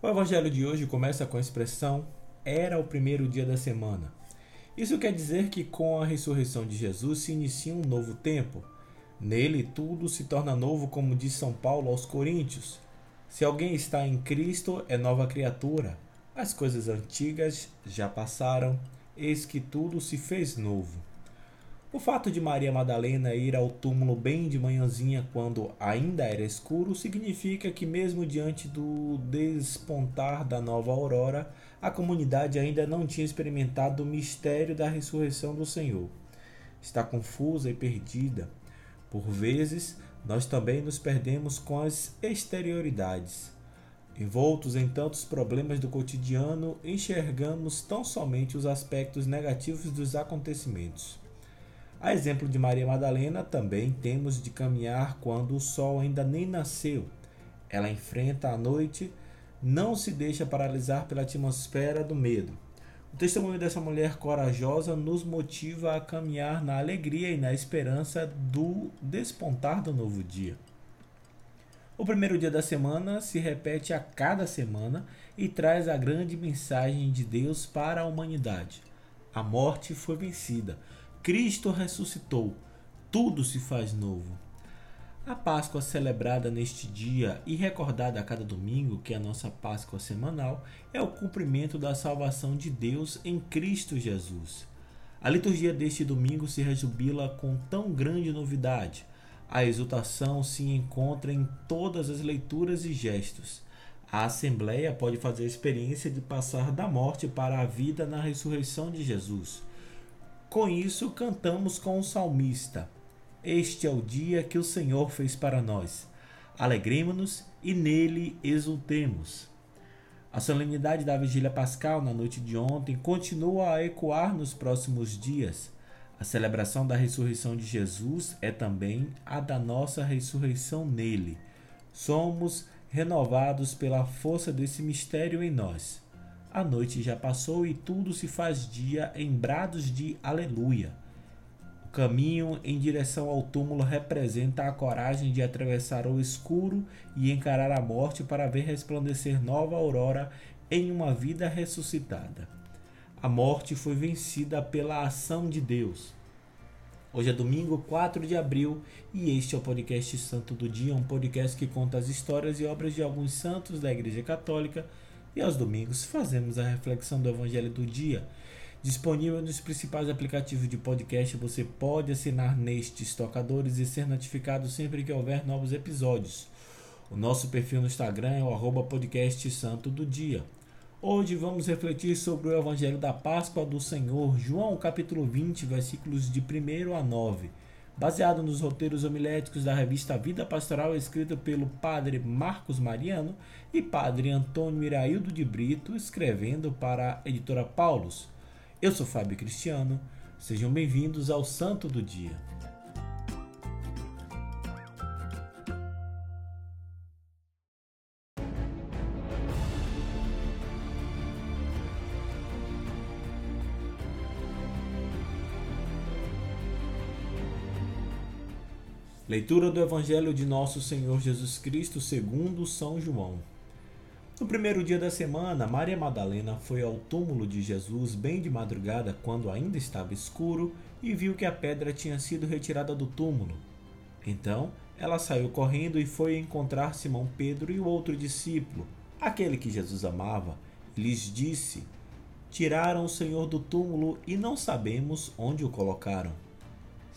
O evangelho de hoje começa com a expressão era o primeiro dia da semana. Isso quer dizer que com a ressurreição de Jesus se inicia um novo tempo. Nele tudo se torna novo, como diz São Paulo aos Coríntios. Se alguém está em Cristo, é nova criatura. As coisas antigas já passaram, eis que tudo se fez novo. O fato de Maria Madalena ir ao túmulo bem de manhãzinha quando ainda era escuro significa que, mesmo diante do despontar da nova aurora, a comunidade ainda não tinha experimentado o mistério da ressurreição do Senhor. Está confusa e perdida. Por vezes, nós também nos perdemos com as exterioridades. Envoltos em tantos problemas do cotidiano, enxergamos tão somente os aspectos negativos dos acontecimentos. A exemplo de Maria Madalena, também temos de caminhar quando o sol ainda nem nasceu. Ela enfrenta a noite, não se deixa paralisar pela atmosfera do medo. O testemunho dessa mulher corajosa nos motiva a caminhar na alegria e na esperança do despontar do novo dia. O primeiro dia da semana se repete a cada semana e traz a grande mensagem de Deus para a humanidade. A morte foi vencida. Cristo ressuscitou, tudo se faz novo. A Páscoa celebrada neste dia e recordada a cada domingo, que é a nossa Páscoa semanal, é o cumprimento da salvação de Deus em Cristo Jesus. A liturgia deste domingo se rejubila com tão grande novidade. A exultação se encontra em todas as leituras e gestos. A Assembleia pode fazer a experiência de passar da morte para a vida na ressurreição de Jesus. Com isso, cantamos com o salmista: Este é o dia que o Senhor fez para nós. Alegremos-nos e nele exultemos. A solenidade da Vigília Pascal na noite de ontem continua a ecoar nos próximos dias. A celebração da ressurreição de Jesus é também a da nossa ressurreição nele. Somos renovados pela força desse mistério em nós. A noite já passou e tudo se faz dia em brados de aleluia. O caminho em direção ao túmulo representa a coragem de atravessar o escuro e encarar a morte para ver resplandecer nova aurora em uma vida ressuscitada. A morte foi vencida pela ação de Deus. Hoje é domingo 4 de abril e este é o podcast Santo do Dia, um podcast que conta as histórias e obras de alguns santos da Igreja Católica e aos domingos fazemos a reflexão do Evangelho do dia. Disponível nos principais aplicativos de podcast, você pode assinar nestes tocadores e ser notificado sempre que houver novos episódios. O nosso perfil no Instagram é o arroba podcast santo do dia. Hoje vamos refletir sobre o Evangelho da Páscoa do Senhor, João capítulo 20, versículos de 1 a 9 baseado nos roteiros homiléticos da revista Vida Pastoral, escrito pelo padre Marcos Mariano e padre Antônio Iraildo de Brito, escrevendo para a editora Paulus. Eu sou Fábio Cristiano, sejam bem-vindos ao Santo do Dia. Leitura do Evangelho de Nosso Senhor Jesus Cristo segundo São João. No primeiro dia da semana, Maria Madalena foi ao túmulo de Jesus bem de madrugada, quando ainda estava escuro, e viu que a pedra tinha sido retirada do túmulo. Então, ela saiu correndo e foi encontrar Simão Pedro e o outro discípulo, aquele que Jesus amava, e lhes disse: Tiraram o Senhor do túmulo e não sabemos onde o colocaram.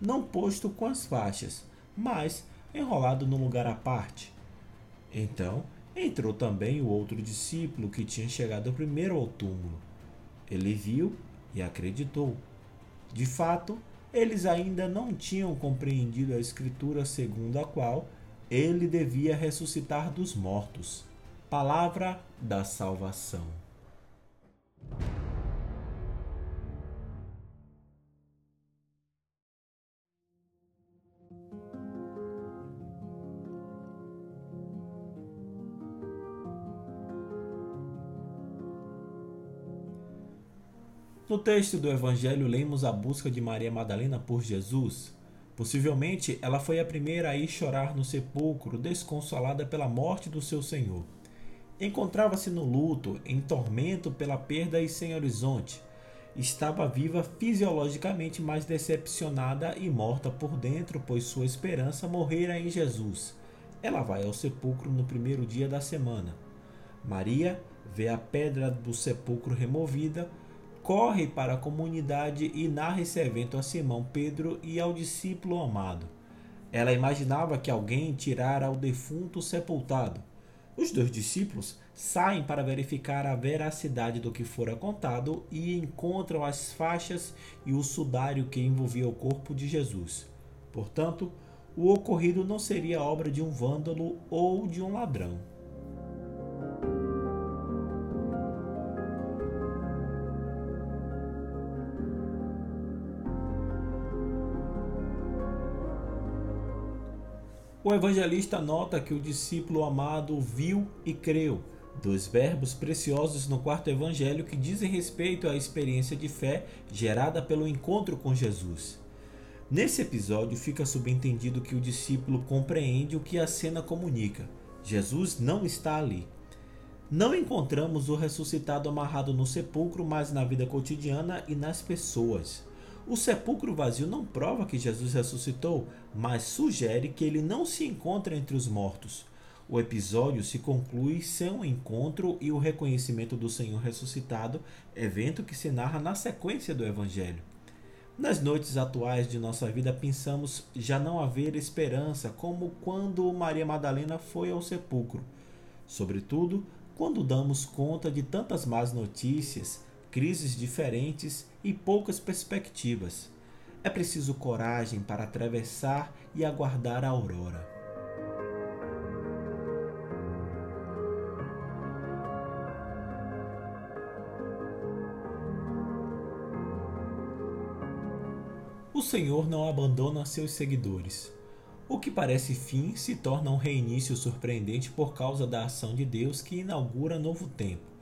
não posto com as faixas, mas enrolado num lugar à parte. Então entrou também o outro discípulo que tinha chegado primeiro ao túmulo. Ele viu e acreditou. De fato, eles ainda não tinham compreendido a Escritura segundo a qual ele devia ressuscitar dos mortos. Palavra da salvação. No texto do Evangelho, lemos a busca de Maria Madalena por Jesus. Possivelmente, ela foi a primeira a ir chorar no sepulcro, desconsolada pela morte do seu Senhor. Encontrava-se no luto, em tormento pela perda e sem horizonte. Estava viva fisiologicamente, mas decepcionada e morta por dentro, pois sua esperança morrera em Jesus. Ela vai ao sepulcro no primeiro dia da semana. Maria vê a pedra do sepulcro removida corre para a comunidade e narra esse evento a Simão Pedro e ao discípulo amado. Ela imaginava que alguém tirara o defunto sepultado. Os dois discípulos saem para verificar a veracidade do que fora contado e encontram as faixas e o sudário que envolvia o corpo de Jesus. Portanto, o ocorrido não seria obra de um vândalo ou de um ladrão. O evangelista nota que o discípulo amado viu e creu, dois verbos preciosos no quarto evangelho que dizem respeito à experiência de fé gerada pelo encontro com Jesus. Nesse episódio fica subentendido que o discípulo compreende o que a cena comunica. Jesus não está ali. Não encontramos o ressuscitado amarrado no sepulcro, mas na vida cotidiana e nas pessoas. O sepulcro vazio não prova que Jesus ressuscitou, mas sugere que ele não se encontra entre os mortos. O episódio se conclui sem o encontro e o reconhecimento do Senhor ressuscitado, evento que se narra na sequência do Evangelho. Nas noites atuais de nossa vida, pensamos já não haver esperança, como quando Maria Madalena foi ao sepulcro. Sobretudo, quando damos conta de tantas más notícias, crises diferentes e poucas perspectivas. É preciso coragem para atravessar e aguardar a aurora. O Senhor não abandona seus seguidores. O que parece fim se torna um reinício surpreendente por causa da ação de Deus que inaugura novo tempo.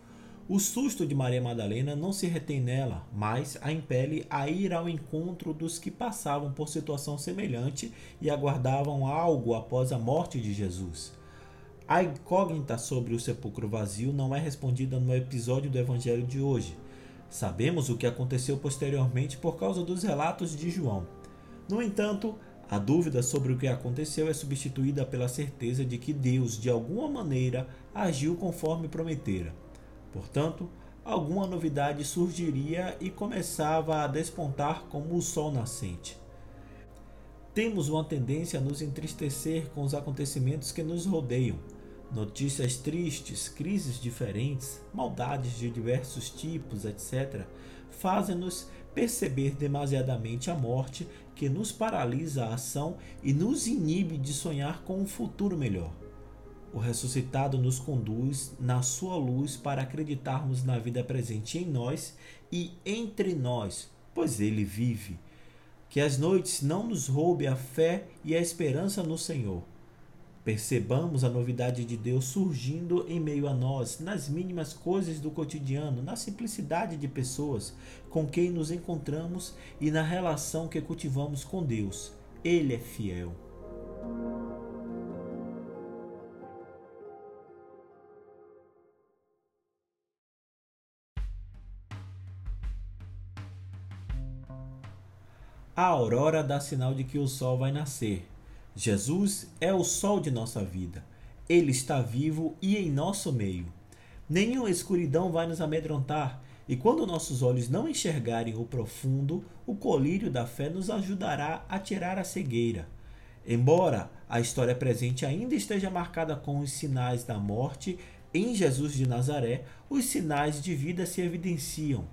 O susto de Maria Madalena não se retém nela, mas a impele a ir ao encontro dos que passavam por situação semelhante e aguardavam algo após a morte de Jesus. A incógnita sobre o sepulcro vazio não é respondida no episódio do Evangelho de hoje. Sabemos o que aconteceu posteriormente por causa dos relatos de João. No entanto, a dúvida sobre o que aconteceu é substituída pela certeza de que Deus, de alguma maneira, agiu conforme prometera. Portanto, alguma novidade surgiria e começava a despontar como o sol nascente. Temos uma tendência a nos entristecer com os acontecimentos que nos rodeiam. Notícias tristes, crises diferentes, maldades de diversos tipos, etc., fazem-nos perceber demasiadamente a morte que nos paralisa a ação e nos inibe de sonhar com um futuro melhor. O ressuscitado nos conduz na sua luz para acreditarmos na vida presente em nós e entre nós, pois ele vive. Que as noites não nos roube a fé e a esperança no Senhor. Percebamos a novidade de Deus surgindo em meio a nós, nas mínimas coisas do cotidiano, na simplicidade de pessoas com quem nos encontramos e na relação que cultivamos com Deus. Ele é fiel. A aurora dá sinal de que o sol vai nascer. Jesus é o sol de nossa vida. Ele está vivo e em nosso meio. Nenhuma escuridão vai nos amedrontar, e quando nossos olhos não enxergarem o profundo, o colírio da fé nos ajudará a tirar a cegueira. Embora a história presente ainda esteja marcada com os sinais da morte, em Jesus de Nazaré, os sinais de vida se evidenciam.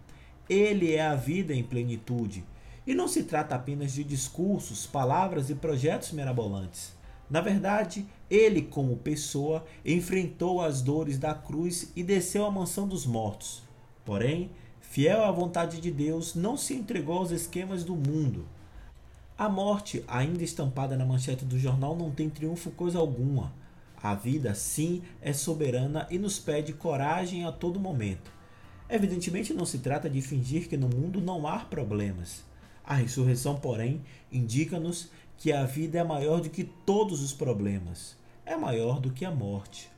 Ele é a vida em plenitude. E não se trata apenas de discursos, palavras e projetos mirabolantes. Na verdade, ele, como pessoa, enfrentou as dores da cruz e desceu à mansão dos mortos. Porém, fiel à vontade de Deus, não se entregou aos esquemas do mundo. A morte, ainda estampada na manchete do jornal, não tem triunfo coisa alguma. A vida, sim, é soberana e nos pede coragem a todo momento. Evidentemente, não se trata de fingir que no mundo não há problemas. A ressurreição, porém, indica-nos que a vida é maior do que todos os problemas, é maior do que a morte.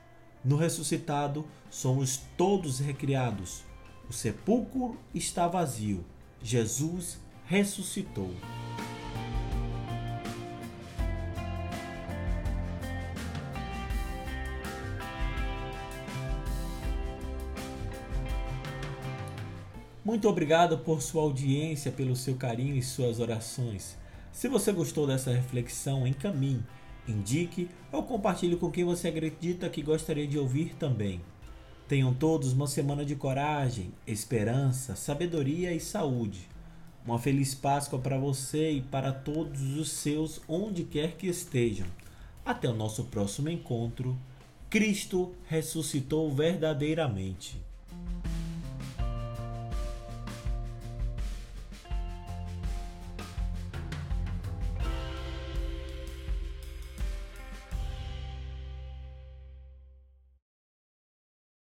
No ressuscitado, somos todos recriados. O sepulcro está vazio. Jesus ressuscitou. Muito obrigado por sua audiência, pelo seu carinho e suas orações. Se você gostou dessa reflexão, encaminhe, indique ou compartilhe com quem você acredita que gostaria de ouvir também. Tenham todos uma semana de coragem, esperança, sabedoria e saúde. Uma feliz Páscoa para você e para todos os seus, onde quer que estejam. Até o nosso próximo encontro. Cristo ressuscitou verdadeiramente.